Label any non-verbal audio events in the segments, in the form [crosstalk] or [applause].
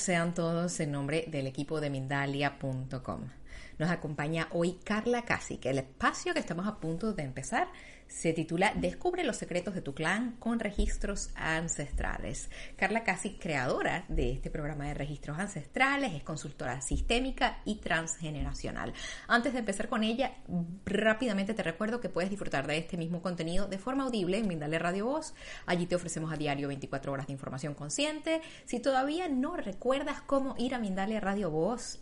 Sean todos en nombre del equipo de Mindalia.com. Nos acompaña hoy Carla Casi, que el espacio que estamos a punto de empezar se titula Descubre los secretos de tu clan con registros ancestrales. Carla Casi, creadora de este programa de registros ancestrales, es consultora sistémica y transgeneracional. Antes de empezar con ella, rápidamente te recuerdo que puedes disfrutar de este mismo contenido de forma audible en Mindalia Radio Voz. Allí te ofrecemos a diario 24 horas de información consciente. Si todavía no recuerdas cómo ir a Mindalia Radio Voz,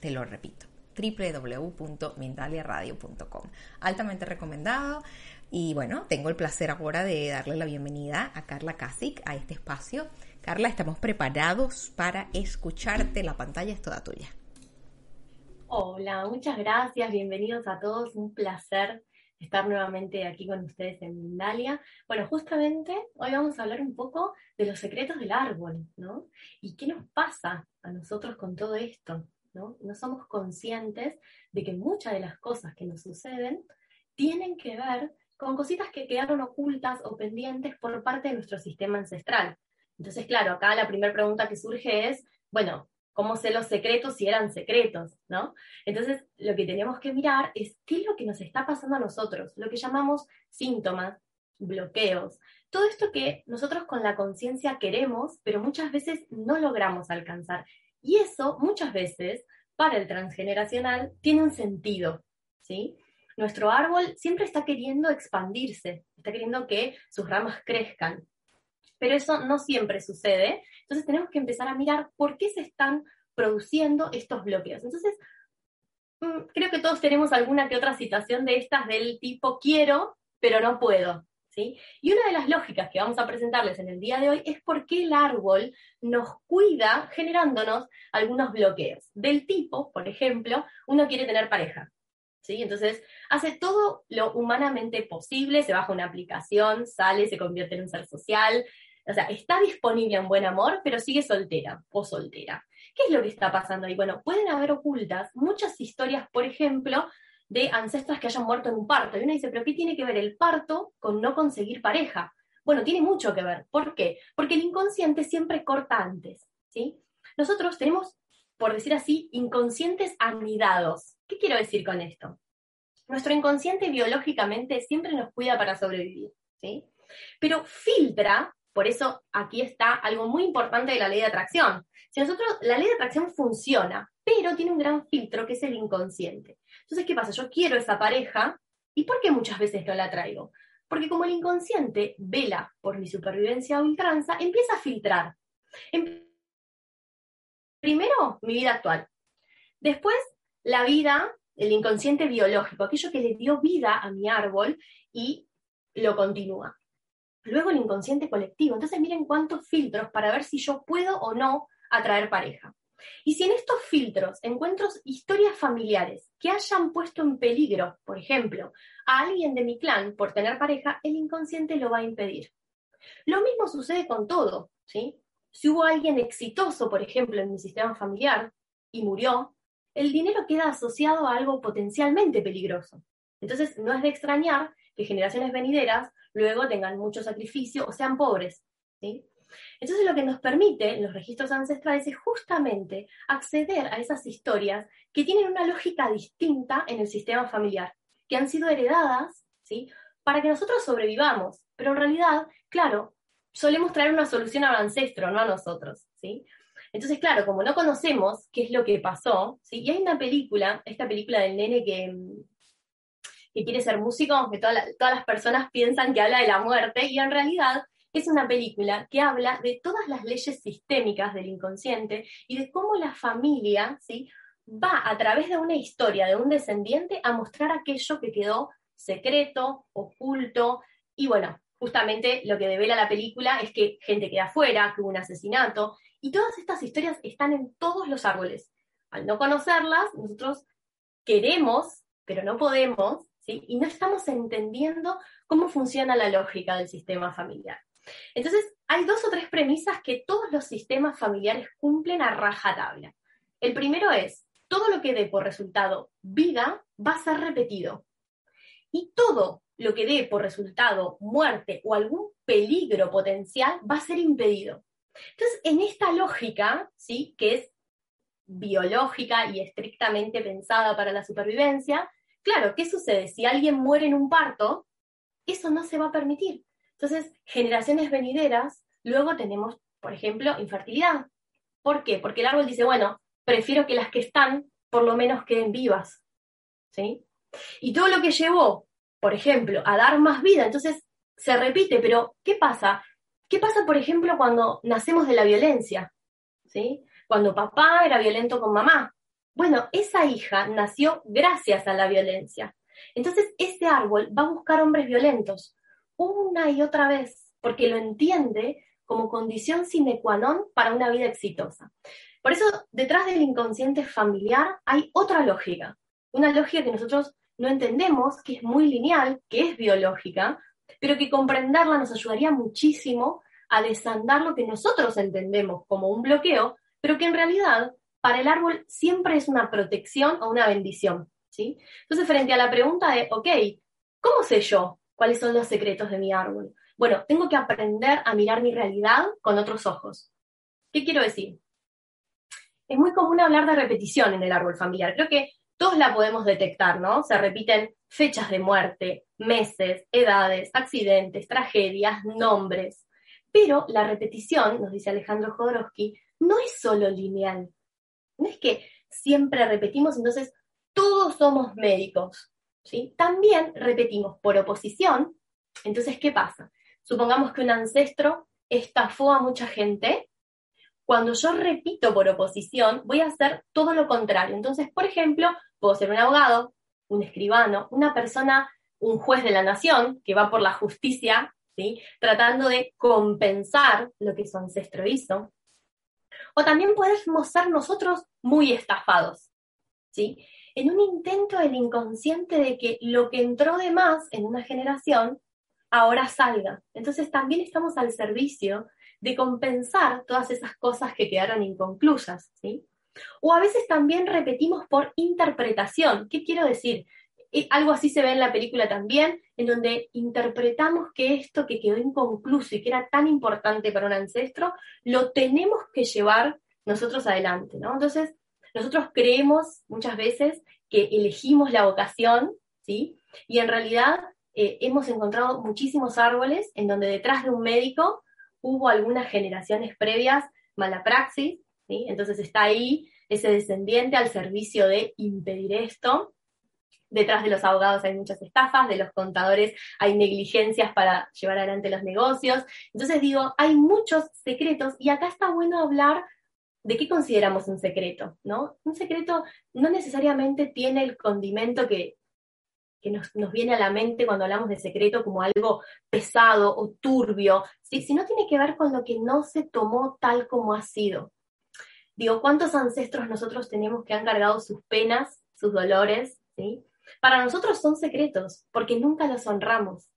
te lo repito www.mindaliaradio.com. Altamente recomendado. Y bueno, tengo el placer ahora de darle la bienvenida a Carla Kasik a este espacio. Carla, estamos preparados para escucharte. La pantalla es toda tuya. Hola, muchas gracias. Bienvenidos a todos. Un placer estar nuevamente aquí con ustedes en Mindalia. Bueno, justamente hoy vamos a hablar un poco de los secretos del árbol, ¿no? Y qué nos pasa a nosotros con todo esto. ¿no? somos conscientes de que muchas de las cosas que nos suceden tienen que ver con cositas que quedaron ocultas o pendientes por parte de nuestro sistema ancestral. Entonces, claro, acá la primera pregunta que surge es, bueno, ¿cómo sé los secretos si eran secretos? ¿no? Entonces, lo que tenemos que mirar es qué es lo que nos está pasando a nosotros, lo que llamamos síntomas, bloqueos, todo esto que nosotros con la conciencia queremos, pero muchas veces no logramos alcanzar. Y eso muchas veces para el transgeneracional tiene un sentido, ¿sí? Nuestro árbol siempre está queriendo expandirse, está queriendo que sus ramas crezcan, pero eso no siempre sucede. Entonces tenemos que empezar a mirar por qué se están produciendo estos bloqueos. Entonces, mm, creo que todos tenemos alguna que otra situación de estas del tipo quiero, pero no puedo. Y una de las lógicas que vamos a presentarles en el día de hoy es por qué el árbol nos cuida generándonos algunos bloqueos. Del tipo, por ejemplo, uno quiere tener pareja. ¿Sí? Entonces, hace todo lo humanamente posible, se baja una aplicación, sale, se convierte en un ser social, o sea, está disponible en buen amor, pero sigue soltera o soltera. ¿Qué es lo que está pasando ahí? Bueno, pueden haber ocultas muchas historias, por ejemplo, de ancestras que hayan muerto en un parto. Y uno dice, pero ¿qué tiene que ver el parto con no conseguir pareja? Bueno, tiene mucho que ver. ¿Por qué? Porque el inconsciente siempre corta antes, ¿sí? Nosotros tenemos, por decir así, inconscientes anidados. ¿Qué quiero decir con esto? Nuestro inconsciente biológicamente siempre nos cuida para sobrevivir, ¿sí? Pero filtra, por eso aquí está algo muy importante de la ley de atracción. Si nosotros, la ley de atracción funciona, pero tiene un gran filtro que es el inconsciente. Entonces, ¿qué pasa? Yo quiero esa pareja, ¿y por qué muchas veces no la traigo? Porque como el inconsciente vela por mi supervivencia o ultranza, empieza a filtrar. Em, primero, mi vida actual. Después, la vida, el inconsciente biológico, aquello que le dio vida a mi árbol y lo continúa. Luego el inconsciente colectivo. Entonces miren cuántos filtros para ver si yo puedo o no atraer pareja. Y si en estos filtros encuentro historias familiares que hayan puesto en peligro, por ejemplo, a alguien de mi clan por tener pareja, el inconsciente lo va a impedir. Lo mismo sucede con todo, ¿sí? Si hubo alguien exitoso, por ejemplo, en mi sistema familiar y murió, el dinero queda asociado a algo potencialmente peligroso. Entonces, no es de extrañar que generaciones venideras luego tengan mucho sacrificio o sean pobres, ¿sí? Entonces lo que nos permite los registros ancestrales es justamente acceder a esas historias que tienen una lógica distinta en el sistema familiar, que han sido heredadas, ¿sí? Para que nosotros sobrevivamos. Pero en realidad, claro, solemos traer una solución al ancestro, no a nosotros, ¿sí? Entonces, claro, como no conocemos qué es lo que pasó, ¿sí? Y hay una película, esta película del nene que, que quiere ser músico, que todas las personas piensan que habla de la muerte, y en realidad es una película que habla de todas las leyes sistémicas del inconsciente y de cómo la familia ¿sí? va a través de una historia de un descendiente a mostrar aquello que quedó secreto, oculto, y bueno, justamente lo que devela la película es que gente queda afuera, que hubo un asesinato, y todas estas historias están en todos los árboles. Al no conocerlas, nosotros queremos, pero no podemos, y no estamos entendiendo cómo funciona la lógica del sistema familiar. Entonces, hay dos o tres premisas que todos los sistemas familiares cumplen a rajatabla. El primero es, todo lo que dé por resultado vida va a ser repetido. Y todo lo que dé por resultado muerte o algún peligro potencial va a ser impedido. Entonces, en esta lógica, ¿sí? que es biológica y estrictamente pensada para la supervivencia, claro, ¿qué sucede? Si alguien muere en un parto, eso no se va a permitir. Entonces, generaciones venideras, luego tenemos, por ejemplo, infertilidad. ¿Por qué? Porque el árbol dice, bueno, prefiero que las que están por lo menos queden vivas. ¿Sí? Y todo lo que llevó, por ejemplo, a dar más vida, entonces se repite, pero ¿qué pasa? ¿Qué pasa, por ejemplo, cuando nacemos de la violencia? ¿Sí? Cuando papá era violento con mamá. Bueno, esa hija nació gracias a la violencia. Entonces, ese árbol va a buscar hombres violentos una y otra vez, porque lo entiende como condición sine qua non para una vida exitosa. Por eso, detrás del inconsciente familiar hay otra lógica, una lógica que nosotros no entendemos, que es muy lineal, que es biológica, pero que comprenderla nos ayudaría muchísimo a desandar lo que nosotros entendemos como un bloqueo, pero que en realidad para el árbol siempre es una protección o una bendición. ¿sí? Entonces, frente a la pregunta de, ok, ¿cómo sé yo cuáles son los secretos de mi árbol? Bueno, tengo que aprender a mirar mi realidad con otros ojos. ¿Qué quiero decir? Es muy común hablar de repetición en el árbol familiar. Creo que todos la podemos detectar, ¿no? Se repiten fechas de muerte, meses, edades, accidentes, tragedias, nombres. Pero la repetición, nos dice Alejandro Jodorowsky, no es solo lineal. No es que siempre repetimos, entonces todos somos médicos. ¿sí? También repetimos por oposición. Entonces, ¿qué pasa? Supongamos que un ancestro estafó a mucha gente cuando yo repito por oposición, voy a hacer todo lo contrario. Entonces, por ejemplo, puedo ser un abogado, un escribano, una persona, un juez de la nación que va por la justicia, ¿sí? tratando de compensar lo que su ancestro hizo. O también podemos ser nosotros muy estafados, ¿sí? en un intento del inconsciente de que lo que entró de más en una generación ahora salga. Entonces también estamos al servicio de compensar todas esas cosas que quedaron inconclusas, ¿sí? O a veces también repetimos por interpretación. ¿Qué quiero decir? Eh, algo así se ve en la película también, en donde interpretamos que esto que quedó inconcluso y que era tan importante para un ancestro, lo tenemos que llevar nosotros adelante, ¿no? Entonces, nosotros creemos muchas veces que elegimos la vocación, ¿sí? Y en realidad eh, hemos encontrado muchísimos árboles en donde detrás de un médico hubo algunas generaciones previas mala praxis, ¿sí? entonces está ahí ese descendiente al servicio de impedir esto. Detrás de los abogados hay muchas estafas, de los contadores hay negligencias para llevar adelante los negocios. Entonces digo, hay muchos secretos y acá está bueno hablar de qué consideramos un secreto, ¿no? Un secreto no necesariamente tiene el condimento que, que nos, viene a la mente cuando hablamos de secreto como algo pesado o turbio, ¿sí? sino tiene que ver con lo que no se tomó tal como ha sido. Digo, ¿cuántos ancestros nosotros tenemos que han cargado sus penas, sus dolores? ¿sí? Para nosotros son secretos, porque nunca los honramos.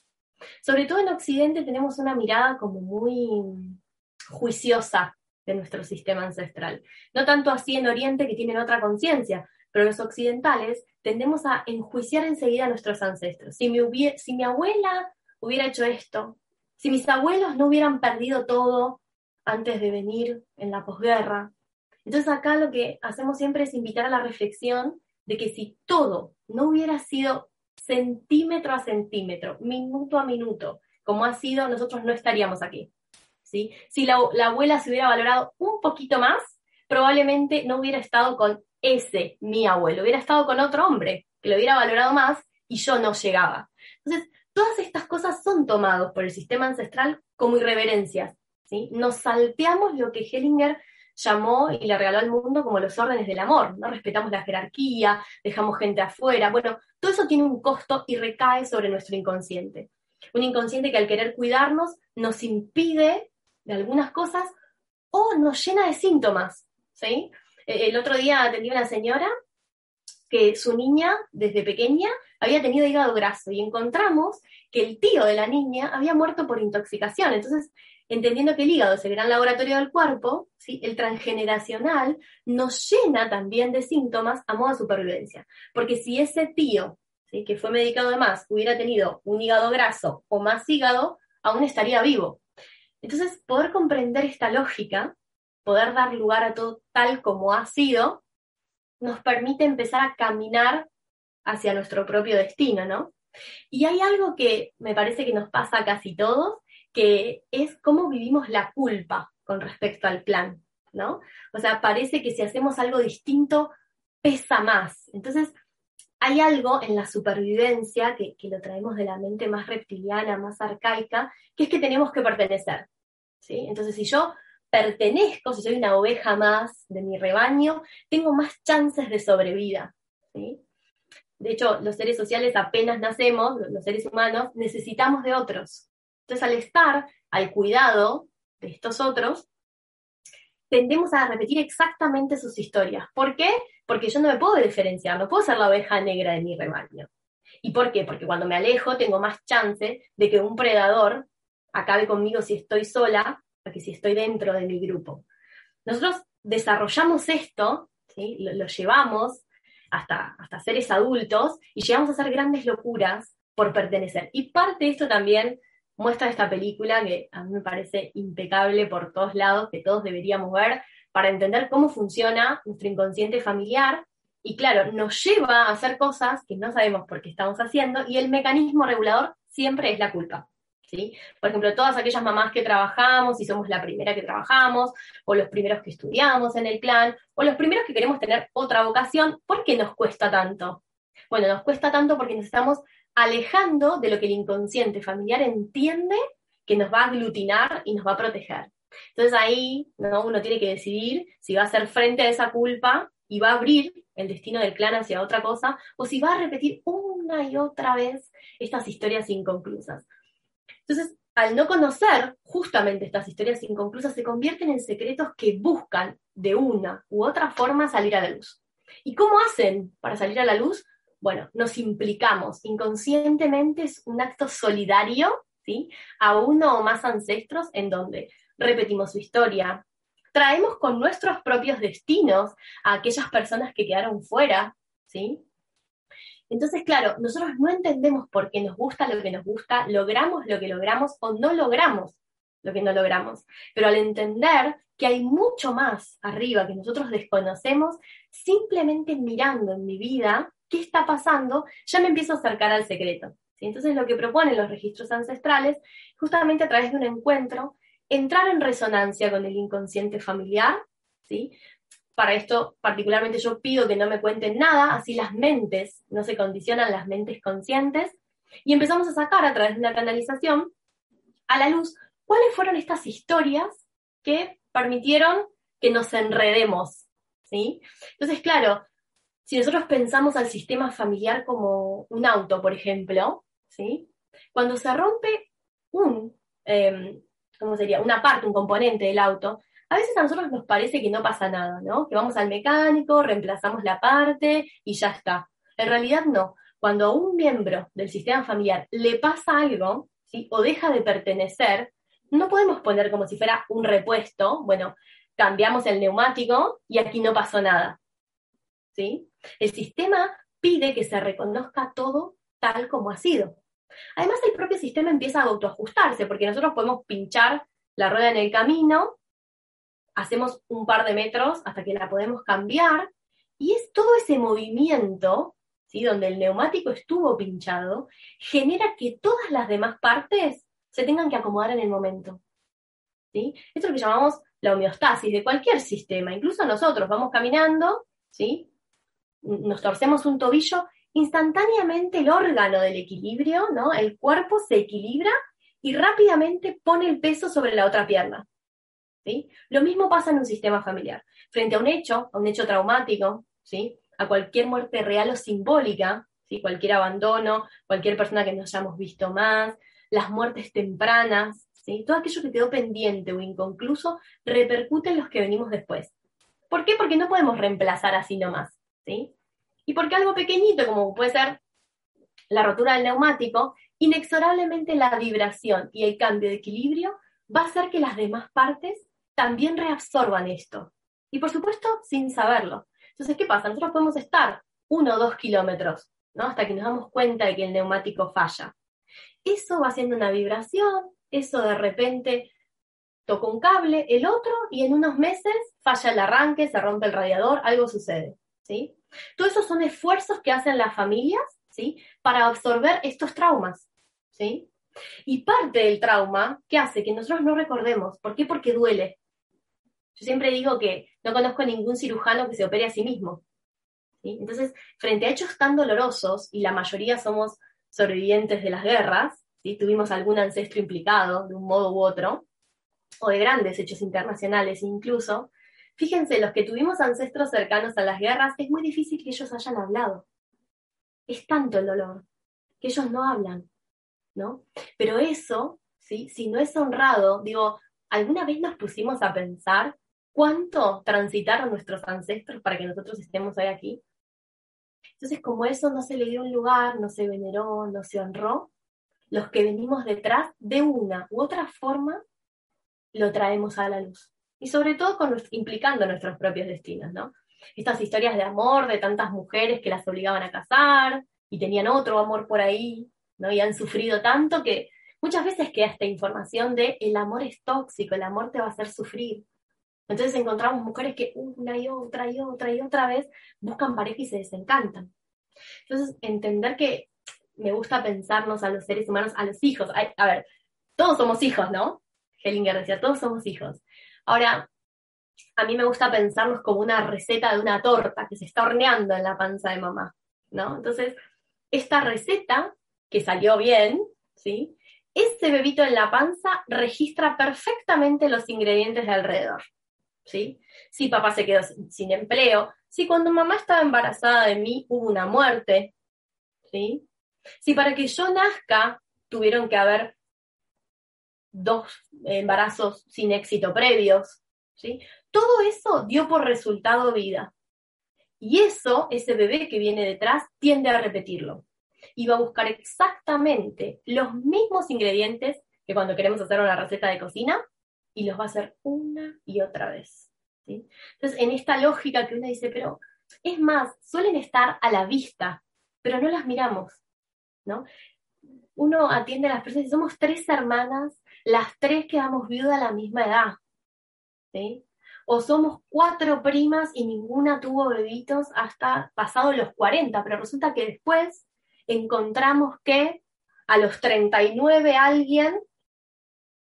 Sobre todo en Occidente tenemos una mirada como muy juiciosa de nuestro sistema ancestral. No tanto así en Oriente que tienen otra conciencia, pero los occidentales tendemos a enjuiciar enseguida a nuestros ancestros. Si mi, abuela hubiera hecho esto, si mis abuelos no hubieran perdido todo antes de venir en la posguerra. Entonces acá lo que hacemos siempre es invitar a la reflexión de que si todo no hubiera sido centímetro a centímetro, minuto a minuto, como ha sido, nosotros no estaríamos aquí. ¿sí? Si la, la abuela se hubiera valorado un poquito más, probablemente no hubiera estado con ese mi abuelo, hubiera estado con otro hombre que lo hubiera valorado más y yo no llegaba. Entonces, todas estas cosas son tomados por el sistema ancestral como irreverencias. ¿sí? Nos salteamos lo que Hellinger llamó y le regaló al mundo como los órdenes del amor, ¿no? Respetamos la jerarquía, dejamos gente afuera, bueno, todo eso tiene un costo y recae sobre nuestro inconsciente. Un inconsciente que al querer cuidarnos nos impide de algunas cosas o nos llena de síntomas, ¿sí? E, el otro día atendí a una señora que su niña, desde pequeña, había tenido hígado graso y encontramos que el tío de la niña había muerto por intoxicación. Entonces, entendiendo que el hígado es el gran laboratorio del cuerpo, ¿sí? el transgeneracional nos llena también de síntomas a modo de supervivencia. Porque si ese tío, ¿sí? que fue medicado de más, hubiera tenido un hígado graso o más hígado, aún estaría vivo. Entonces, poder comprender esta lógica, poder dar lugar a todo tal como ha sido, nos permite empezar a caminar hacia nuestro propio destino, ¿no? Y hay algo que me parece que nos pasa a casi todos, que es cómo vivimos la culpa con respecto al plan, ¿no? O sea, parece que si hacemos algo distinto, pesa más. Entonces, hay algo en la supervivencia que, lo traemos de la mente más reptiliana, más arcaica, que es que tenemos que pertenecer. ¿sí? Entonces, si yo pertenezco, si soy una oveja más de mi rebaño, tengo más chances de sobrevida. ¿sí? De hecho, los seres sociales apenas nacemos, los seres humanos, necesitamos de otros. Entonces, al estar al cuidado de estos otros, tendemos a repetir exactamente sus historias. ¿Por qué? Porque yo no me puedo diferenciar, no puedo ser la oveja negra de mi rebaño. ¿Y por qué? Porque cuando me alejo tengo más chance de que un predador acabe conmigo si estoy sola que si estoy dentro de mi grupo. Nosotros desarrollamos esto, lo, llevamos hasta, hasta seres adultos y llegamos a hacer grandes locuras por pertenecer. Y parte de esto también muestra esta película que a mí me parece impecable por todos lados, que todos deberíamos ver para entender cómo funciona nuestro inconsciente familiar. Y claro, nos lleva a hacer cosas que no sabemos por qué estamos haciendo y el mecanismo regulador siempre es la culpa. ¿Sí? Por ejemplo, todas aquellas mamás que trabajamos y somos la primera que trabajamos, o los primeros que estudiamos en el clan, o los primeros que queremos tener otra vocación, ¿por qué nos cuesta tanto? Bueno, nos cuesta tanto porque nos estamos alejando de lo que el inconsciente familiar entiende que nos va a aglutinar y nos va a proteger. Entonces ahí ¿no? uno tiene que decidir si va a hacer frente a esa culpa y va a abrir el destino del clan hacia otra cosa, o si va a repetir una y otra vez estas historias inconclusas. Entonces, al no conocer justamente estas historias inconclusas, se convierten en secretos que buscan de una u otra forma salir a la luz. ¿Y cómo hacen para salir a la luz? Bueno, nos implicamos inconscientemente, es un acto solidario, ¿sí? A uno o más ancestros en donde repetimos su historia, traemos con nuestros propios destinos a aquellas personas que quedaron fuera, ¿sí? Entonces, claro, nosotros no entendemos por qué nos gusta lo que nos gusta, logramos lo que logramos o no logramos lo que no logramos. Pero al entender que hay mucho más arriba que nosotros desconocemos, simplemente mirando en mi vida, qué está pasando, ya me empiezo a acercar al secreto. Entonces lo que proponen los registros ancestrales, justamente a través de un encuentro, entrar en resonancia con el inconsciente familiar, ¿sí? Para esto, particularmente yo pido que no me cuenten nada, así las mentes no se condicionan, las mentes conscientes, y empezamos a sacar a través de una canalización a la luz cuáles fueron estas historias que permitieron que nos enredemos, ¿sí? Entonces, claro, si nosotros pensamos al sistema familiar como un auto, por ejemplo, ¿sí? Cuando se rompe un, em, ¿cómo sería? Una parte, un componente del auto, a veces a nosotros nos parece que no pasa nada, ¿no? Que vamos al mecánico, reemplazamos la parte y ya está. En realidad no. Cuando a un miembro del sistema familiar le pasa algo, ¿sí? O deja de pertenecer, no podemos poner como si fuera un repuesto, bueno, cambiamos el neumático y aquí no pasó nada. ¿Sí? El sistema pide que se reconozca todo tal como ha sido. Además, el propio sistema empieza a autoajustarse, porque nosotros podemos pinchar la rueda en el camino, hacemos un par de metros hasta que la podemos cambiar, y es todo ese movimiento, ¿sí? donde el neumático estuvo pinchado, genera que todas las demás partes se tengan que acomodar en el momento. ¿sí? Esto es lo que llamamos la homeostasis de cualquier sistema, incluso nosotros vamos caminando, ¿sí? nos torcemos un tobillo instantáneamente el órgano del equilibrio, ¿no? El cuerpo se equilibra y rápidamente pone el peso sobre la otra pierna. ¿sí? Lo mismo pasa en un sistema familiar. Frente a un hecho, a un hecho traumático, ¿sí? a cualquier muerte real o simbólica, ¿sí? cualquier abandono, cualquier persona que no hayamos visto más, las muertes tempranas, ¿sí? todo aquello que quedó pendiente o inconcluso repercute en los que venimos después. ¿Por qué? Porque no podemos reemplazar así nomás. ¿sí? Y porque algo pequeñito, como puede ser la rotura del neumático, inexorablemente la vibración y el cambio de equilibrio va a hacer que las demás partes también reabsorban esto. Y por supuesto, sin saberlo. Entonces, ¿qué pasa? Nosotros podemos estar uno o dos kilómetros, ¿no? Hasta que nos damos cuenta de que el neumático falla. Eso va haciendo una vibración, eso de repente toca un cable, el otro, y en unos meses falla el arranque, se rompe el radiador, algo sucede, ¿sí? Todos esos son esfuerzos que hacen las familias, ¿sí? Para absorber estos traumas, ¿sí? Y parte del trauma, ¿qué hace? Que nosotros no recordemos. ¿Por qué? Porque duele. Yo siempre digo que no conozco ningún cirujano que se opere a sí mismo. Entonces, frente a hechos tan dolorosos, y la mayoría somos sobrevivientes de las guerras, ¿sí? tuvimos algún ancestro implicado de un modo u otro, o de grandes hechos internacionales incluso, fíjense, los que tuvimos ancestros cercanos a las guerras, es muy difícil que ellos hayan hablado. Es tanto el dolor que ellos no hablan, ¿no? Pero eso, ¿sí? si no es honrado, digo, ¿alguna vez nos pusimos a pensar cuánto transitaron nuestros ancestros para que nosotros estemos hoy aquí? Entonces, como eso no se le dio un lugar, no se veneró, no se honró, los que venimos detrás, de una u otra forma, lo traemos a la luz. Y sobre todo implicando nuestros propios destinos, ¿no? Estas historias de amor de tantas mujeres que las obligaban a casar y tenían otro amor por ahí, ¿no? Y han sufrido tanto que muchas veces queda esta información de el amor es tóxico, el amor te va a hacer sufrir. Entonces encontramos mujeres que una y otra y otra y otra vez buscan pareja y se desencantan. Entonces, entender que me gusta pensarnos a los seres humanos, a los hijos. a ver, todos somos hijos, ¿no? Hellinger decía, todos somos hijos. Ahora, a mí me gusta pensarnos como una receta de una torta que se está horneando en la panza de mamá, ¿no? Entonces, esta receta, que salió bien, ¿sí? Ese bebito en la panza registra perfectamente los ingredientes de alrededor, ¿sí? Si papá se quedó sin empleo, si cuando mamá estaba embarazada de mí hubo una muerte, ¿sí? Si para que yo nazca tuvieron que haber dos embarazos sin éxito previos, ¿sí? Todo eso dio por resultado vida. Y eso, ese bebé que viene detrás, tiende a repetirlo. Y va a buscar exactamente los mismos ingredientes que cuando queremos hacer una receta de cocina y los va a hacer una y otra vez. Entonces, en esta lógica que uno dice, pero es más, suelen estar a la vista, pero no las miramos. ¿no? Uno atiende a las personas y somos tres hermanas, las tres quedamos viudas a la misma edad. ¿sí? O somos cuatro primas y ninguna tuvo bebitos hasta pasado los 40, pero resulta que después encontramos que a los 39 alguien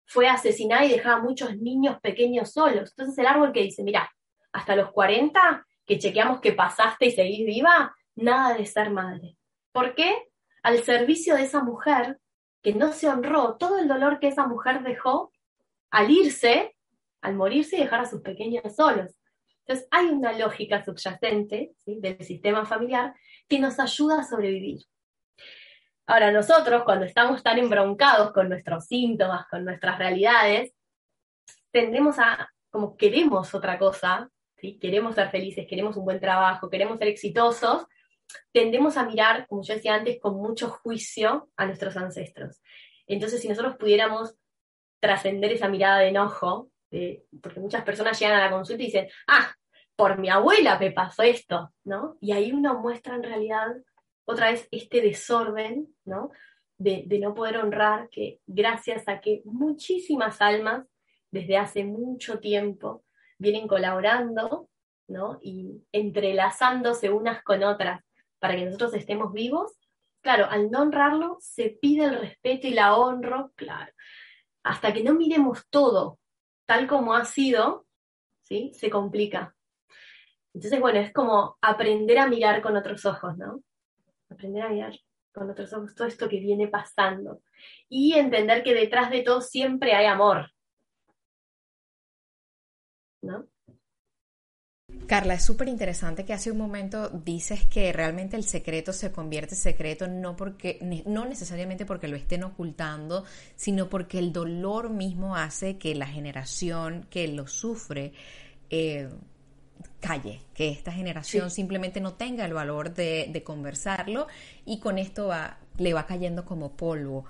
fue asesinada y dejaba muchos niños pequeños solos. Entonces el árbol que dice, mira, hasta los 40, que chequeamos que pasaste y seguís viva, nada de ser madre. ¿Por qué? Al servicio de esa mujer que no se honró todo el dolor que esa mujer dejó al irse, al morirse y dejar a sus pequeños solos. Entonces hay una lógica subyacente del sistema familiar que nos ayuda a sobrevivir. Ahora nosotros, cuando estamos tan embroncados con nuestros síntomas, con nuestras realidades, tendemos a, como queremos otra cosa, ¿sí? queremos ser felices, queremos un buen trabajo, queremos ser exitosos, tendemos a mirar, como yo decía antes, con mucho juicio a nuestros ancestros. Entonces, si nosotros pudiéramos trascender esa mirada de enojo, porque muchas personas llegan a la consulta y dicen, ah, por mi abuela me pasó esto, ¿no? Y ahí uno muestra en realidad otra vez este desorden, ¿no? De, no poder honrar que gracias a que muchísimas almas desde hace mucho tiempo vienen colaborando, ¿no? Y entrelazándose unas con otras para que nosotros estemos vivos, claro, al no honrarlo se pide el respeto y la honro, claro. Hasta que no miremos todo tal como ha sido, ¿sí? Se complica. Entonces, bueno, es como aprender a mirar con otros ojos, ¿no? Aprender a mirar con otros ojos todo esto que viene pasando y entender que detrás de todo siempre hay amor. Carla, es súper interesante que hace un momento dices que realmente el secreto se convierte en secreto no porque no necesariamente porque lo estén ocultando, sino porque el dolor mismo hace que la generación que lo sufre eh, calle, que esta generación simplemente no tenga el valor de, conversarlo y con esto va, le va cayendo como polvo.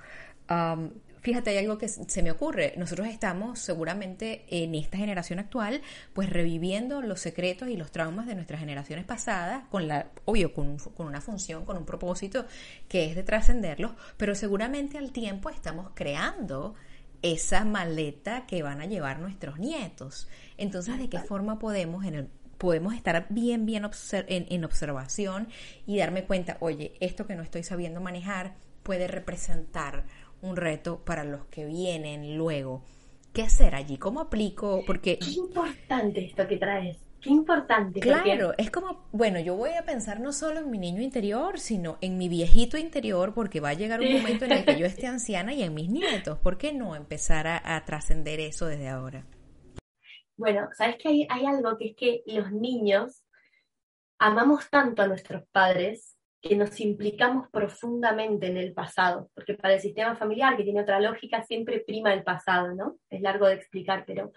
Fíjate, hay algo que se me ocurre. Nosotros estamos seguramente en esta generación actual, pues reviviendo los secretos y los traumas de nuestras generaciones pasadas, con la, obvio, con, con una función, con un propósito que es de trascenderlos, pero seguramente al tiempo estamos creando esa maleta que van a llevar nuestros nietos. Entonces, ¿de qué forma podemos en el podemos estar bien, bien en, en, observación y darme cuenta, oye, esto que no estoy sabiendo manejar puede representar un reto para los que vienen luego. ¿Qué hacer allí? ¿Cómo aplico? Porque... Qué importante esto que traes. Qué importante. Claro, es como, bueno, yo voy a pensar no solo en mi niño interior, sino en mi viejito interior, porque va a llegar un momento en el que yo [laughs] esté anciana y en mis nietos. ¿Por qué no empezar a, trascender eso desde ahora? Bueno, sabes que hay, algo que es que los niños amamos tanto a nuestros padres que nos implicamos profundamente en el pasado, porque para el sistema familiar, que tiene otra lógica, siempre prima el pasado, ¿no? Es largo de explicar, pero,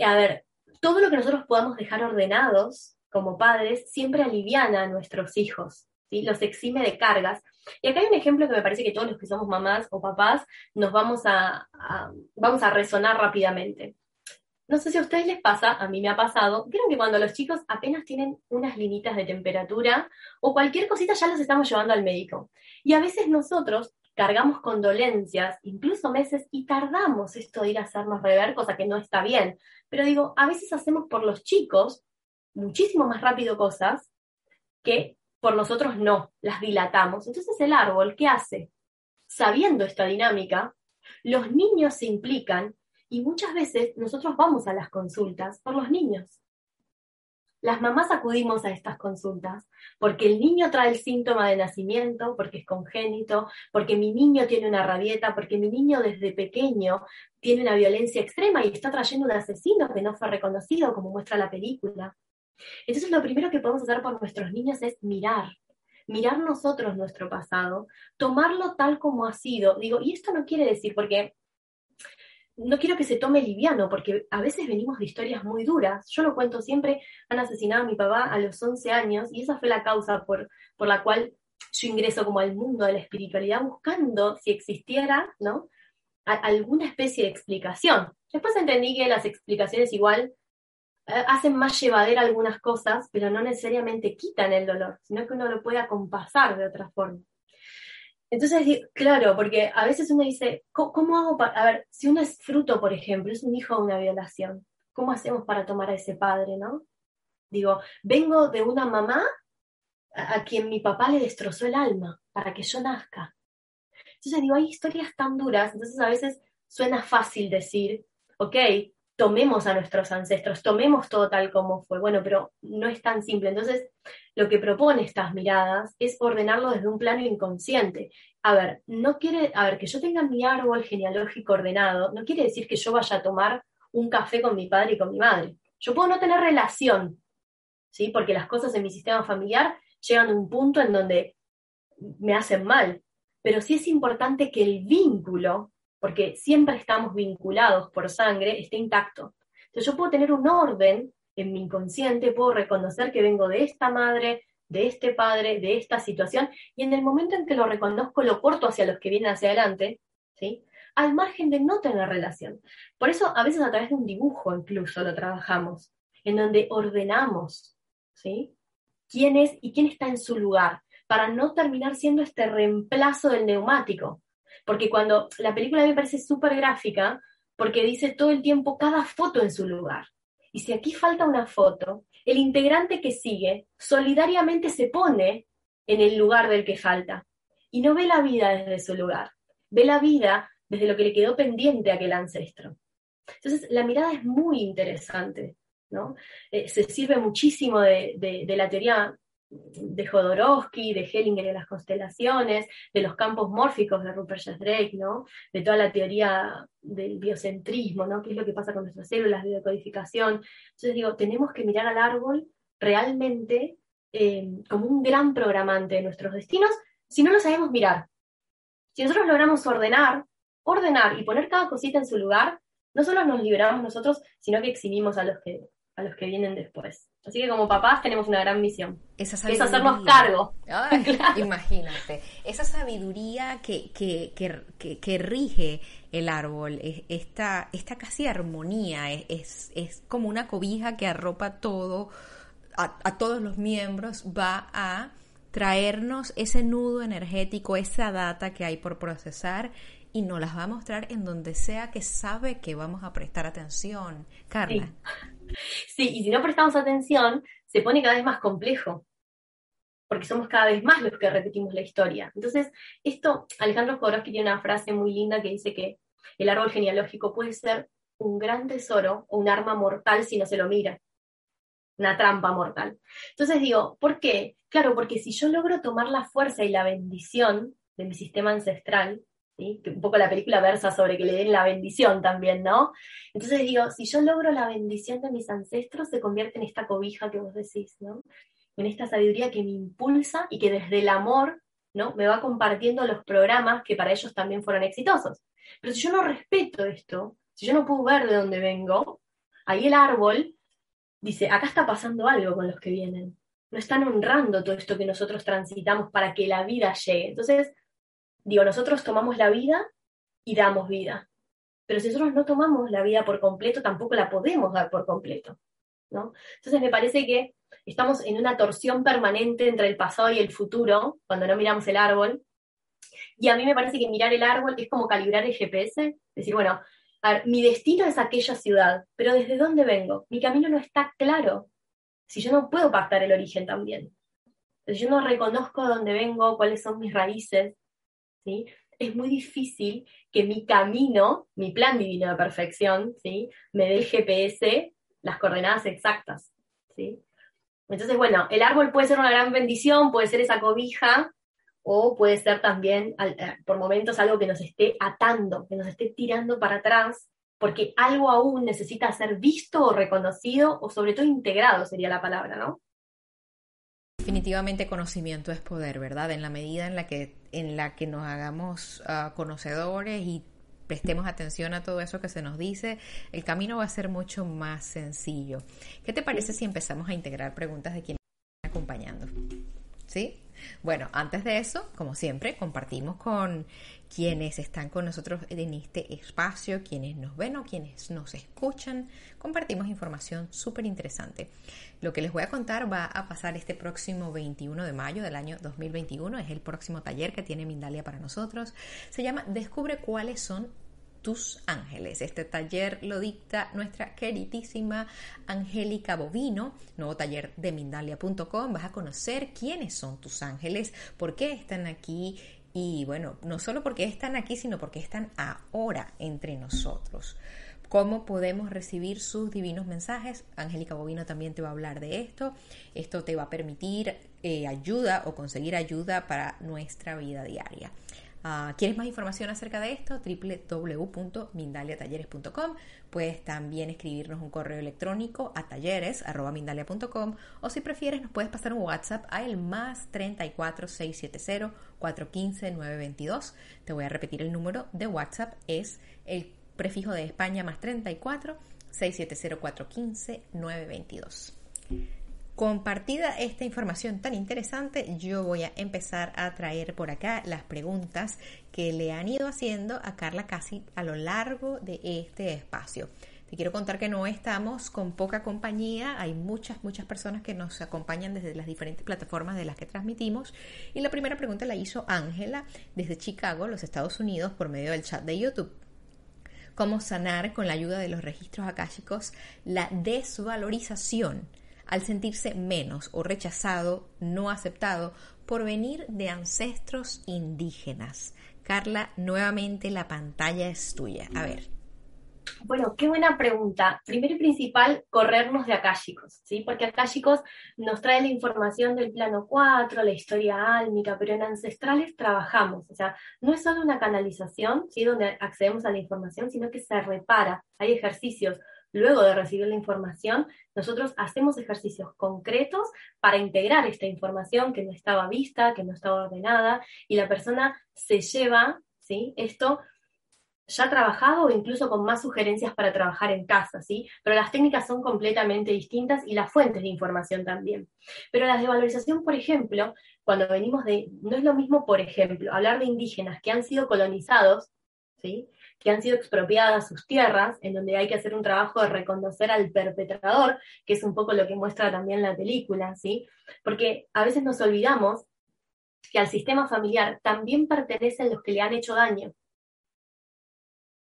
a ver, todo lo que nosotros podamos dejar ordenados como padres siempre aliviana a nuestros hijos, ¿sí? Los exime de cargas. Y acá hay un ejemplo que me parece que todos los que somos mamás o papás nos vamos a vamos a resonar rápidamente. No sé si a ustedes les pasa, a mí me ha pasado, creo que cuando los chicos apenas tienen unas linitas de temperatura o cualquier cosita ya los estamos llevando al médico. Y a veces nosotros cargamos con dolencias, incluso meses, y tardamos esto de ir a hacernos rever, cosa que no está bien. Pero digo, a veces hacemos por los chicos muchísimo más rápido cosas que por nosotros no, las dilatamos. Entonces el árbol, ¿qué hace? Sabiendo esta dinámica, los niños se implican y muchas veces nosotros vamos a las consultas por los niños. Las mamás acudimos a estas consultas porque el niño trae el síntoma de nacimiento, porque es congénito, porque mi niño tiene una rabieta, porque mi niño desde pequeño tiene una violencia extrema y está trayendo un asesino que no fue reconocido, como muestra la película. Entonces lo primero que podemos hacer por nuestros niños es mirar, mirar nosotros nuestro pasado, tomarlo tal como ha sido. Digo, y esto no quiere decir, porque no quiero que se tome liviano, porque a veces venimos de historias muy duras. Yo lo cuento siempre, han asesinado a mi papá a los 11 años y esa fue la causa por, por la cual yo ingreso como al mundo de la espiritualidad buscando si existiera, ¿no? alguna especie de explicación. Después entendí que las explicaciones igual eh, hacen más llevadera algunas cosas, pero no necesariamente quitan el dolor, sino que uno lo puede acompasar de otra forma. Entonces, claro, porque a veces uno dice, ¿cómo, hago para, a ver, si uno es fruto, por ejemplo, es un hijo de una violación, ¿cómo hacemos para tomar a ese padre, no? Digo, vengo de una mamá a, quien mi papá le destrozó el alma para que yo nazca. Entonces digo, hay historias tan duras, entonces a veces suena fácil decir, ok, tomemos a nuestros ancestros, tomemos todo tal como fue. Bueno, pero no es tan simple. Entonces, lo que propone estas miradas es ordenarlo desde un plano inconsciente. A ver, no quiere, a ver, que yo tenga mi árbol genealógico ordenado, no quiere decir que yo vaya a tomar un café con mi padre y con mi madre. Yo puedo no tener relación, ¿sí? Porque las cosas en mi sistema familiar llegan a un punto en donde me hacen mal. Pero sí es importante que el vínculo porque siempre estamos vinculados por sangre, esté intacto. Entonces yo puedo tener un orden en mi inconsciente, puedo reconocer que vengo de esta madre, de este padre, de esta situación, y en el momento en que lo reconozco, lo corto hacia los que vienen hacia adelante, ¿sí? al margen de no tener relación. Por eso a veces a través de un dibujo incluso lo trabajamos, en donde ordenamos ¿sí? quién es y quién está en su lugar, para no terminar siendo este reemplazo del neumático, porque cuando la película me parece súper gráfica, porque dice todo el tiempo cada foto en su lugar. Y si aquí falta una foto, el integrante que sigue solidariamente se pone en el lugar del que falta y no ve la vida desde su lugar, ve la vida desde lo que le quedó pendiente a aquel ancestro. Entonces, la mirada es muy interesante, ¿no? Eh, se sirve muchísimo de, de, la teoría de Jodorowsky, de Hellinger y las constelaciones, de los campos mórficos de Rupert Sheldrake, ¿no? de toda la teoría del biocentrismo, ¿no? qué es lo que pasa con nuestras células, de decodificación. Entonces digo, tenemos que mirar al árbol realmente eh, como un gran programante de nuestros destinos si no lo sabemos mirar. Si nosotros logramos ordenar, ordenar y poner cada cosita en su lugar, no solo nos liberamos nosotros, sino que exhibimos a los que, a los que vienen después. Así que como papás tenemos una gran misión. Esa es hacernos cargo. [laughs] Imagínate, esa sabiduría que, que, que, que, rige el árbol, esta, esta casi armonía, es, es, como una cobija que arropa todo, a, a todos los miembros, va a traernos ese nudo energético, esa data que hay por procesar y nos las va a mostrar en donde sea que sabe que vamos a prestar atención. Carla. Sí. Y si no prestamos atención, se pone cada vez más complejo, porque somos cada vez más los que repetimos la historia. Entonces, esto, Alejandro Jodorowsky tiene una frase muy linda que dice que el árbol genealógico puede ser un gran tesoro o un arma mortal si no se lo mira. Una trampa mortal. Entonces digo, ¿por qué? Claro, porque si yo logro tomar la fuerza y la bendición de mi sistema ancestral, que un poco la película versa sobre que le den la bendición también, ¿no? Entonces digo, si yo logro la bendición de mis ancestros, se convierte en esta cobija que vos decís, ¿no? En esta sabiduría que me impulsa y que desde el amor, ¿no? Me va compartiendo los programas que para ellos también fueron exitosos. Pero si yo no respeto esto, si yo no puedo ver de dónde vengo, ahí el árbol dice, acá está pasando algo con los que vienen. No están honrando todo esto que nosotros transitamos para que la vida llegue. Entonces, Digo, nosotros tomamos la vida y damos vida. Pero si nosotros no tomamos la vida por completo, tampoco la podemos dar por completo. ¿no? Entonces me parece que estamos en una torsión permanente entre el pasado y el futuro cuando no miramos el árbol. Y a mí me parece que mirar el árbol es como calibrar el GPS, decir, bueno, mi destino es aquella ciudad, pero ¿desde dónde vengo? Mi camino no está claro. Si yo no puedo pactar el origen también. Si yo no reconozco dónde vengo, cuáles son mis raíces, ¿sí? es muy difícil que mi camino, mi plan divino de perfección, ¿sí? me dé el GPS las coordenadas exactas. ¿sí? Entonces, bueno, el árbol puede ser una gran bendición, puede ser esa cobija, o puede ser también eh, por momentos algo que nos esté atando, que nos esté tirando para atrás, porque algo aún necesita ser visto o reconocido, o sobre todo integrado sería la palabra, ¿no? Definitivamente conocimiento es poder, ¿verdad? En la medida en la que, en la que nos hagamos ah, conocedores y prestemos atención a todo eso que se nos dice, el camino va a ser mucho más sencillo. ¿Qué te parece si empezamos a integrar preguntas de quienes están acompañando? ¿Sí? Bueno, antes de eso, como siempre, compartimos con quienes están con nosotros en este espacio, quienes nos ven o quienes nos escuchan, compartimos información súper interesante. Lo que les voy a contar va a pasar este próximo 21 de mayo del año 2021, es el próximo taller que tiene Mindalia para nosotros. Se llama Descubre cuáles son tus ángeles. Este taller lo dicta nuestra queridísima Angélica Bovino, nuevo taller de Mindalia.com. Vas a conocer quiénes son tus ángeles, por qué están aquí y bueno, no solo porque están aquí, sino porque están ahora entre nosotros. ¿Cómo podemos recibir sus divinos mensajes? Angélica Bovino también te va a hablar de esto. Esto te va a permitir eh, ayuda o conseguir ayuda para nuestra vida diaria. Uh, ¿Quieres más información acerca de esto? www.mindaliatalleres.com. Puedes también escribirnos un correo electrónico a talleres.mindalia.com o si prefieres nos puedes pasar un WhatsApp a el más 34 670 415 922. Te voy a repetir el número de WhatsApp, es el prefijo de España más 34 670 415 922. Compartida esta información tan interesante, yo voy a empezar a traer por acá las preguntas que le han ido haciendo a Carla casi a lo largo de este espacio. Te quiero contar que no estamos con poca compañía, hay muchas, muchas personas que nos acompañan desde las diferentes plataformas de las que transmitimos. Y la primera pregunta la hizo Ángela desde Chicago, los Estados Unidos, por medio del chat de YouTube cómo sanar con la ayuda de los registros akáshicos la desvalorización al sentirse menos o rechazado, no aceptado por venir de ancestros indígenas. Carla, nuevamente la pantalla es tuya. A ver. Bueno, qué buena pregunta. Primero y principal, corrernos de chicos, ¿sí? Porque chicos nos trae la información del plano 4, la historia álmica, pero en ancestrales trabajamos. O sea, no es solo una canalización, ¿sí? Donde accedemos a la información, sino que se repara. Hay ejercicios. Luego de recibir la información, nosotros hacemos ejercicios concretos para integrar esta información que no estaba vista, que no estaba ordenada, y la persona se lleva, ¿sí? Esto ya trabajado o incluso con más sugerencias para trabajar en casa, ¿sí? Pero las técnicas son completamente distintas y las fuentes de información también. Pero las de valorización, por ejemplo, cuando venimos de, no es lo mismo, por ejemplo, hablar de indígenas que han sido colonizados, ¿sí? Que han sido expropiadas sus tierras, en donde hay que hacer un trabajo de reconocer al perpetrador, que es un poco lo que muestra también la película, ¿sí? Porque a veces nos olvidamos que al sistema familiar también pertenecen los que le han hecho daño.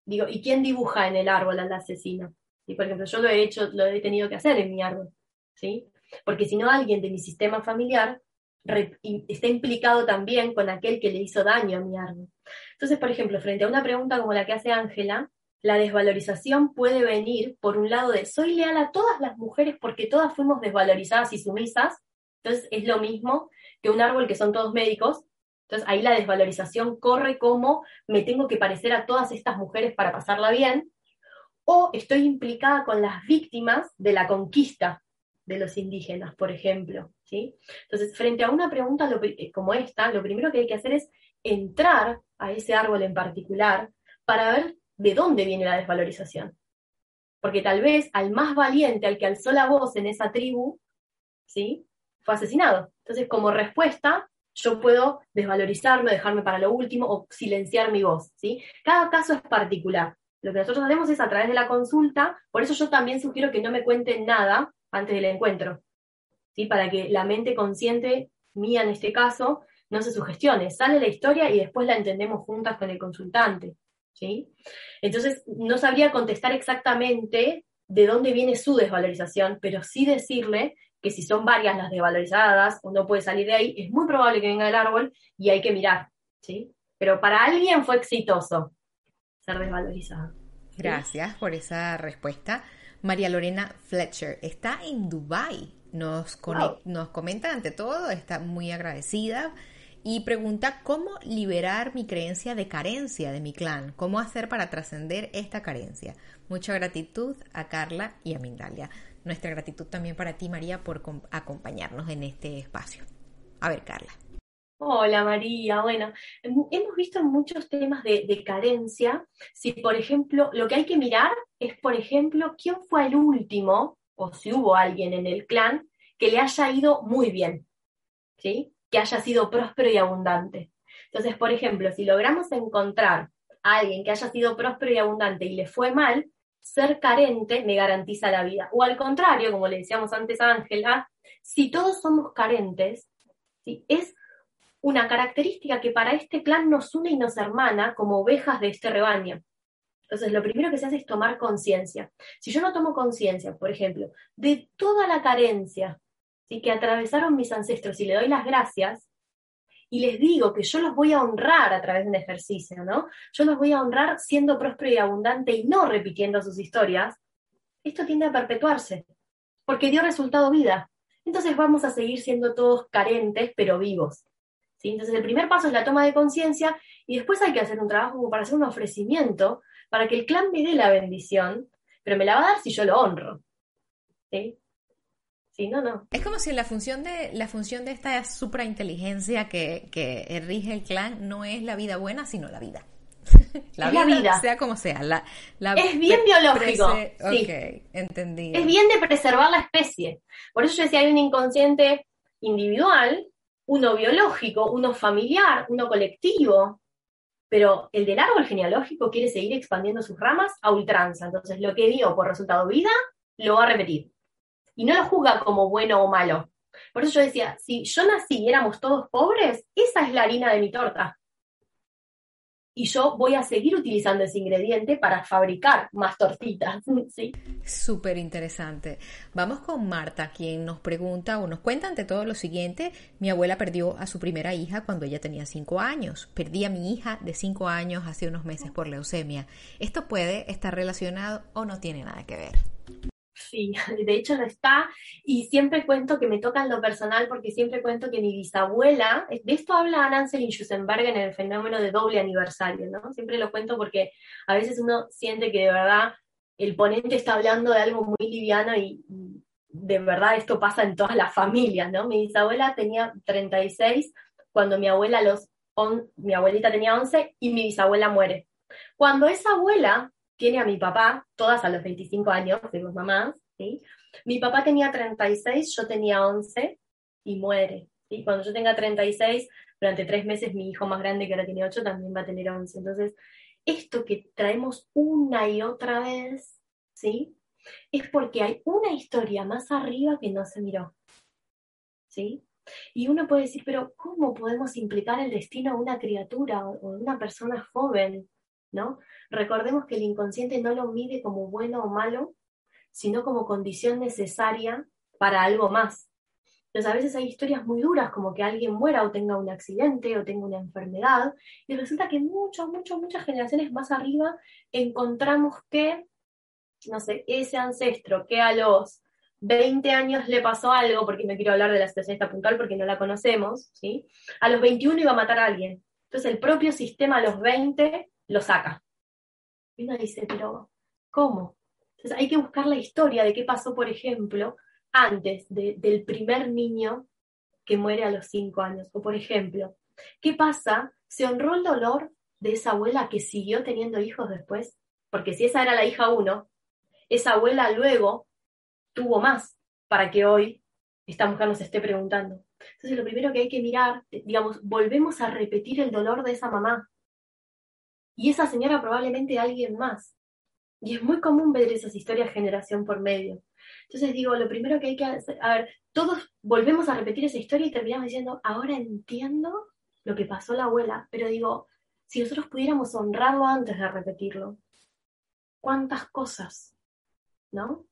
Digo, ¿y quién dibuja en el árbol al asesino? y Por ejemplo, yo lo he hecho, lo he tenido que hacer en mi árbol, ¿sí? Porque si no, alguien de mi sistema familiar está implicado también con aquel que le hizo daño a mi árbol. Entonces, por ejemplo, frente a una pregunta como la que hace Ángela, la desvalorización puede venir por un lado de soy leal a todas las mujeres porque todas fuimos desvalorizadas y sumisas, entonces es lo mismo que un árbol que son todos médicos, entonces ahí la desvalorización corre como me tengo que parecer a todas estas mujeres para pasarla bien, o estoy implicada con las víctimas de la conquista de los indígenas, por ejemplo. Entonces, frente a una pregunta eh, como esta, lo primero que hay que hacer es entrar a ese árbol en particular para ver de dónde viene la desvalorización. Porque tal vez al más valiente, al que alzó la voz en esa tribu, ¿sí? fue asesinado. Entonces, como respuesta, yo puedo desvalorizarlo, dejarme para lo último o silenciar mi voz. Cada caso es particular. Lo que nosotros hacemos es a través de la consulta, por eso yo también sugiero que no me cuenten nada antes del encuentro, ¿sí? Para que la mente consciente, mía en este caso, no se sugestione. Sale la historia y después la entendemos juntas con el consultante, ¿sí? Entonces, no sabría contestar exactamente de dónde viene su desvalorización, pero sí decirle que si son varias las desvalorizadas o no puede salir de ahí, es muy probable que venga del árbol y hay que mirar, ¿sí? Pero para alguien fue exitoso ser desvalorizado. Gracias por esa respuesta. María Lorena Fletcher está en Dubai. Nos, nos comenta ante todo, está muy agradecida y pregunta cómo liberar mi creencia de carencia de mi clan, cómo hacer para trascender esta carencia. Mucha gratitud a Carla y a Mindalia nuestra gratitud también para ti, María, por acompañarnos en este espacio. A ver, Carla. Hola María, bueno, hemos visto muchos temas de, carencia. Si, por ejemplo, lo que hay que mirar es, por ejemplo, quién fue el último, o si hubo alguien en el clan, que le haya ido muy bien, ¿sí? Que haya sido próspero y abundante. Entonces, por ejemplo, si logramos encontrar a alguien que haya sido próspero y abundante y le fue mal, ser carente me garantiza la vida. O al contrario, como le decíamos antes a Ángela, si todos somos carentes, es una característica que para este clan nos une y nos hermana como ovejas de este rebaño. Entonces, lo primero que se hace es tomar conciencia. Si yo no tomo conciencia, por ejemplo, de toda la carencia ¿sí? que atravesaron mis ancestros y le doy las gracias, y les digo que yo los voy a honrar a través de un ejercicio, ¿no? Yo los voy a honrar siendo próspero y abundante y no repitiendo sus historias, esto tiende a perpetuarse, porque dio resultado vida. Entonces vamos a seguir siendo todos carentes, pero vivos. ¿sí? Entonces el primer paso es la toma de conciencia y después hay que hacer un trabajo como para hacer un ofrecimiento para que el clan me dé la bendición, pero me la va a dar si yo lo honro. ¿sí? no, no. Es como si la función de, la función de esta suprainteligencia que, que rige el clan no es la vida buena, sino la vida. [laughs] la, vida, sea como sea. La, es bien biológico. Sí. Ok, entendido. Es bien de preservar la especie. Por eso yo decía, hay un inconsciente individual, uno biológico, uno familiar, uno colectivo. Pero el del árbol genealógico quiere seguir expandiendo sus ramas a ultranza. Entonces, lo que dio por resultado vida, lo va a repetir y no lo juzga como bueno o malo. Por eso yo decía, si yo nací y éramos todos pobres, esa es la harina de mi torta. Y yo voy a seguir utilizando ese ingrediente para fabricar más tortitas. [laughs] ¿sí? Súper interesante. Vamos con Marta, quien nos pregunta o nos cuenta ante todo lo siguiente. Mi abuela perdió a su primera hija cuando ella tenía cinco años. Perdí a mi hija de cinco años hace unos meses por leucemia. ¿Esto puede estar relacionado o no tiene nada que ver? Sí, [laughs] de hecho no está. Y siempre cuento que me toca en lo personal porque siempre cuento que mi bisabuela, de esto habla Nancy Schussenberg en el fenómeno de doble aniversario, ¿no? Siempre lo cuento porque a veces uno siente que de verdad el ponente está hablando de algo muy liviano y de verdad esto pasa en todas las familias, ¿no? Mi bisabuela tenía 36 cuando mi abuela los mi abuelita tenía 11 y mi bisabuela muere. Cuando esa abuela tiene a mi papá, todas a los 25 años, fuimos mamás, Mi papá tenía 36, yo tenía 11 y muere. ¿sí? Cuando yo tenga 36, durante tres meses mi hijo más grande, que ahora tiene 8, también va a tener 11. Entonces, esto que traemos una y otra vez, ¿sí? Es porque hay una historia más arriba que no se miró. ¿Sí? Y uno puede decir, pero ¿cómo podemos implicar el destino a una criatura o a una persona joven? ¿no? Recordemos que el inconsciente no lo mide como bueno o malo, sino como condición necesaria para algo más. Entonces a veces hay historias muy duras, como que alguien muera o tenga un accidente o tenga una enfermedad, y resulta que muchas, muchas, muchas generaciones más arriba encontramos que, no sé, ese ancestro que a los 20 años le pasó algo, porque no quiero hablar de la situación esta puntual porque no la conocemos, ¿sí? A los 21 iba a matar a alguien. Entonces el propio sistema a los 20 lo saca. Y uno dice, pero ¿cómo? Entonces hay que buscar la historia de qué pasó, por ejemplo, antes del primer niño que muere a los cinco años. O por ejemplo, ¿qué pasa? ¿Se honró el dolor de esa abuela que siguió teniendo hijos después? Porque si esa era la hija uno, esa abuela luego tuvo más para que hoy esta mujer nos esté preguntando. Entonces lo primero que hay que mirar, digamos, volvemos a repetir el dolor de esa mamá, y esa señora probablemente alguien más. Y es muy común ver esas historias generación por medio. Entonces digo, lo primero que hay que hacer, a ver, todos volvemos a repetir esa historia y terminamos diciendo, ahora entiendo lo que pasó la abuela, pero digo, si nosotros pudiéramos honrarlo antes de repetirlo, ¿cuántas cosas, no?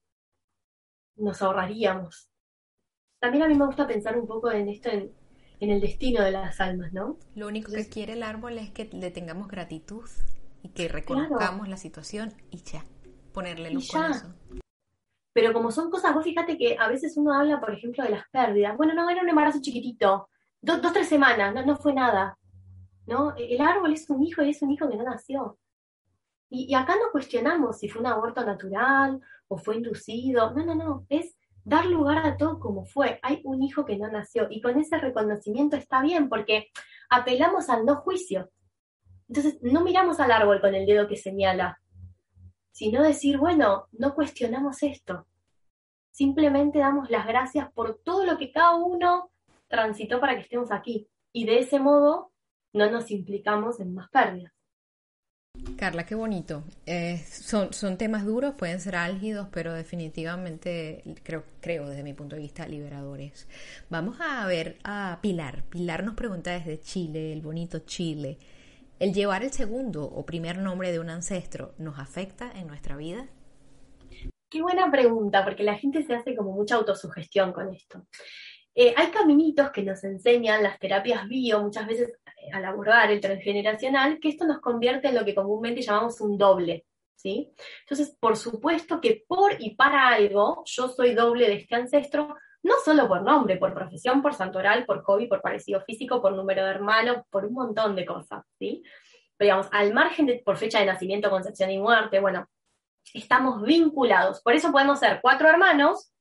Nos ahorraríamos. También a mí me gusta pensar un poco en esto, en, en el destino de las almas, ¿no? Lo único que quiere el árbol es que le tengamos gratitud y que reconozcamos la situación y ya, ponerle luz con eso. Pero como son cosas, vos fíjate que a veces uno habla, por ejemplo, de las pérdidas. Bueno, no, era un embarazo chiquitito, dos, dos tres semanas, no, no fue nada. ¿no? El árbol es un hijo y es un hijo que no nació. Y, y acá no cuestionamos si fue un aborto natural o fue inducido. No, no, no. Es dar lugar a todo como fue. Hay un hijo que no nació y con ese reconocimiento está bien porque apelamos al no juicio. Entonces, no miramos al árbol con el dedo que señala, sino decir, bueno, no cuestionamos esto. Simplemente damos las gracias por todo lo que cada uno transitó para que estemos aquí. Y de ese modo no nos implicamos en más pérdidas. Carla, qué bonito. Eh, son, son temas duros, pueden ser álgidos, pero definitivamente creo, creo desde mi punto de vista liberadores. Vamos a ver a Pilar. Pilar nos pregunta desde Chile, el bonito Chile. ¿El llevar el segundo o primer nombre de un ancestro nos afecta en nuestra vida? Qué buena pregunta, porque la gente se hace como mucha autosugestión con esto. Eh, hay caminitos que nos enseñan las terapias bio, muchas veces eh, al abordar el transgeneracional, que esto nos convierte en lo que comúnmente llamamos un doble. ¿sí? Entonces, por supuesto que por y para algo, yo soy doble de este ancestro, no solo por nombre, por profesión, por santoral, por hobby, por parecido físico, por número de hermanos, por un montón de cosas. ¿sí? Pero digamos, al margen de por fecha de nacimiento, concepción y muerte, bueno, estamos vinculados. Por eso podemos ser cuatro hermanos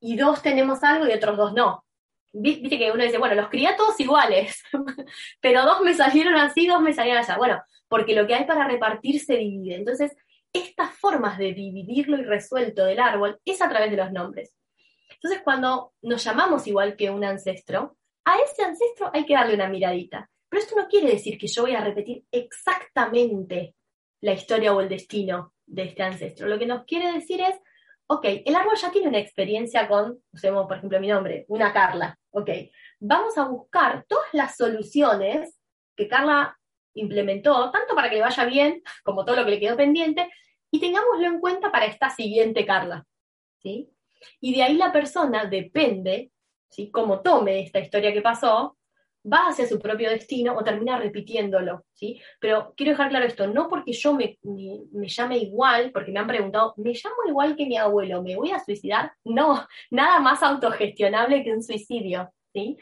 y dos tenemos algo y otros dos no viste que uno dice, bueno, los cría todos iguales, [laughs] pero dos me salieron así, dos me salieron allá. Bueno, porque lo que hay para repartir se divide. Entonces, estas formas de dividirlo y resuelto del árbol es a través de los nombres. Entonces, cuando nos llamamos igual que un ancestro, a ese ancestro hay que darle una miradita. Pero esto no quiere decir que yo voy a repetir exactamente la historia o el destino de este ancestro. Lo que nos quiere decir es, ok, el árbol ya tiene una experiencia con, usemos por ejemplo mi nombre, una Carla, ok, vamos a buscar todas las soluciones que Carla implementó, tanto para que le vaya bien como todo lo que le quedó pendiente, y tengámoslo en cuenta para esta siguiente Carla. ¿sí? Y de ahí la persona depende, ¿sí? como tome esta historia que pasó, va hacia su propio destino o termina repitiéndolo, ¿sí? Pero quiero dejar claro esto, no porque yo me, me, llame igual, porque me han preguntado, ¿me llamo igual que mi abuelo? ¿Me voy a suicidar? No, nada más autogestionable que un suicidio, ¿sí?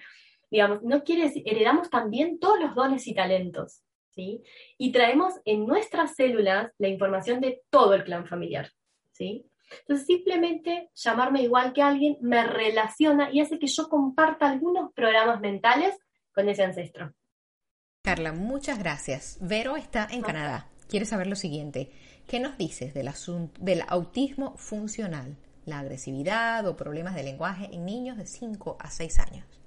Digamos, no quiere decir, heredamos también todos los dones y talentos, ¿sí? Y traemos en nuestras células la información de todo el clan familiar, ¿sí? Entonces, simplemente llamarme igual que alguien me relaciona y hace que yo comparta algunos programas mentales con ese ancestro. Carla, muchas gracias. Vero está en Canadá. Quiere saber lo siguiente. ¿Qué nos dices del, asunto, del autismo funcional, la agresividad o problemas de lenguaje en niños de 5 a 6 años?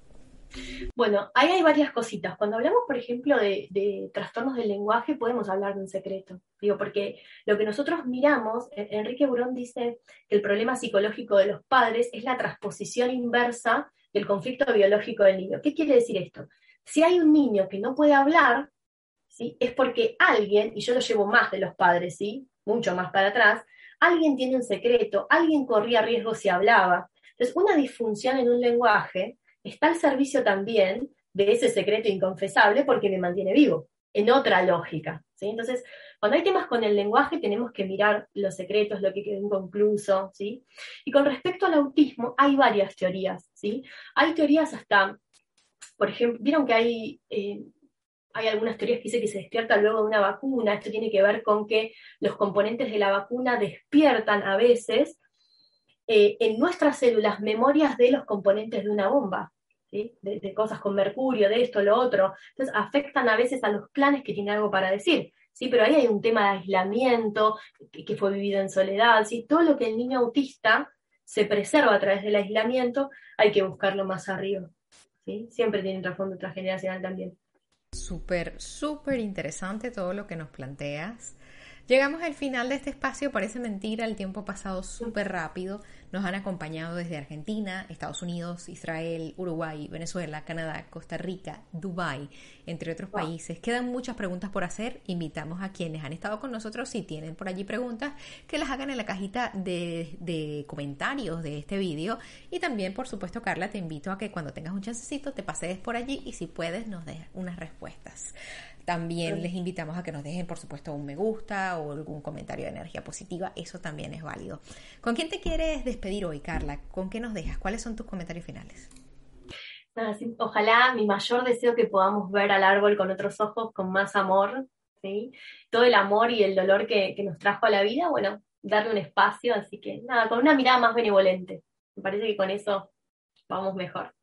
Bueno, ahí hay varias cositas. Cuando hablamos, por ejemplo, de, trastornos del lenguaje, podemos hablar de un secreto. Digo, porque lo que nosotros miramos, Enrique Burón dice que el problema psicológico de los padres es la transposición inversa del conflicto biológico del niño. ¿Qué quiere decir esto? Si hay un niño que no puede hablar, ¿sí? es porque alguien, y yo lo llevo más de los padres, ¿sí? mucho más para atrás, alguien tiene un secreto, alguien corría riesgo si hablaba. Entonces, una disfunción en un lenguaje está al servicio también de ese secreto inconfesable porque me mantiene vivo, en otra lógica. Entonces, cuando hay temas con el lenguaje, tenemos que mirar los secretos, lo que quedó inconcluso. Y con respecto al autismo, hay varias teorías. Hay teorías hasta, por ejemplo, vieron que hay, eh, hay algunas teorías que dicen que se despierta luego de una vacuna, esto tiene que ver con que los componentes de la vacuna despiertan a veces eh, en nuestras células memorias de los componentes de una bomba, de, cosas con mercurio, de esto, lo otro. Entonces afectan a veces a los planes que tienen algo para decir. ¿sí? Pero ahí hay un tema de aislamiento que, fue vivido en soledad, ¿sí? Todo lo que el niño autista se preserva a través del aislamiento, hay que buscarlo más arriba, ¿sí? Siempre tiene un trasfondo transgeneracional también. Súper, súper interesante todo lo que nos planteas. Llegamos al final de este espacio, parece mentira, el tiempo ha pasado súper rápido. Nos han acompañado desde Argentina, Estados Unidos, Israel, Uruguay, Venezuela, Canadá, Costa Rica, Dubái, entre otros países. Quedan muchas preguntas por hacer. Invitamos a quienes han estado con nosotros, si tienen por allí preguntas, que las hagan en la cajita de, de comentarios de este vídeo. Y también, por supuesto, Carla, te invito a que cuando tengas un chancecito te pases por allí y si puedes nos des unas respuestas. También les invitamos a que nos dejen, por supuesto, un me gusta o algún comentario de energía positiva. Eso también es válido. ¿Con quién te quieres despedir hoy, Carla? ¿Con qué nos dejas? ¿Cuáles son tus comentarios finales? ojalá mi mayor deseo que podamos ver al árbol con otros ojos, con más amor, ¿sí? Todo el amor y el dolor que, que nos trajo a la vida, bueno, darle un espacio, así que nada, con una mirada más benevolente. Me parece que con eso vamos mejor.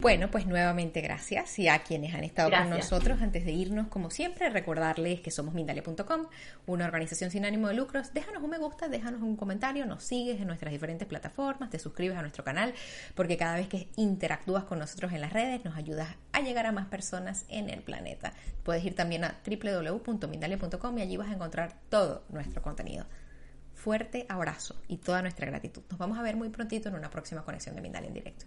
Bueno, pues nuevamente gracias y a quienes han estado con nosotros antes de irnos, como siempre, recordarles que somos Mindalia.com, una organización sin ánimo de lucros. Déjanos un me gusta, déjanos un comentario, nos sigues en nuestras diferentes plataformas, te suscribes a nuestro canal, porque cada vez que interactúas con nosotros en las redes nos ayudas a llegar a más personas en el planeta. Puedes ir también a www.mindalia.com y allí vas a encontrar todo nuestro contenido. Fuerte abrazo y toda nuestra gratitud. Nos vamos a ver muy prontito en una próxima conexión de Mindalia en directo.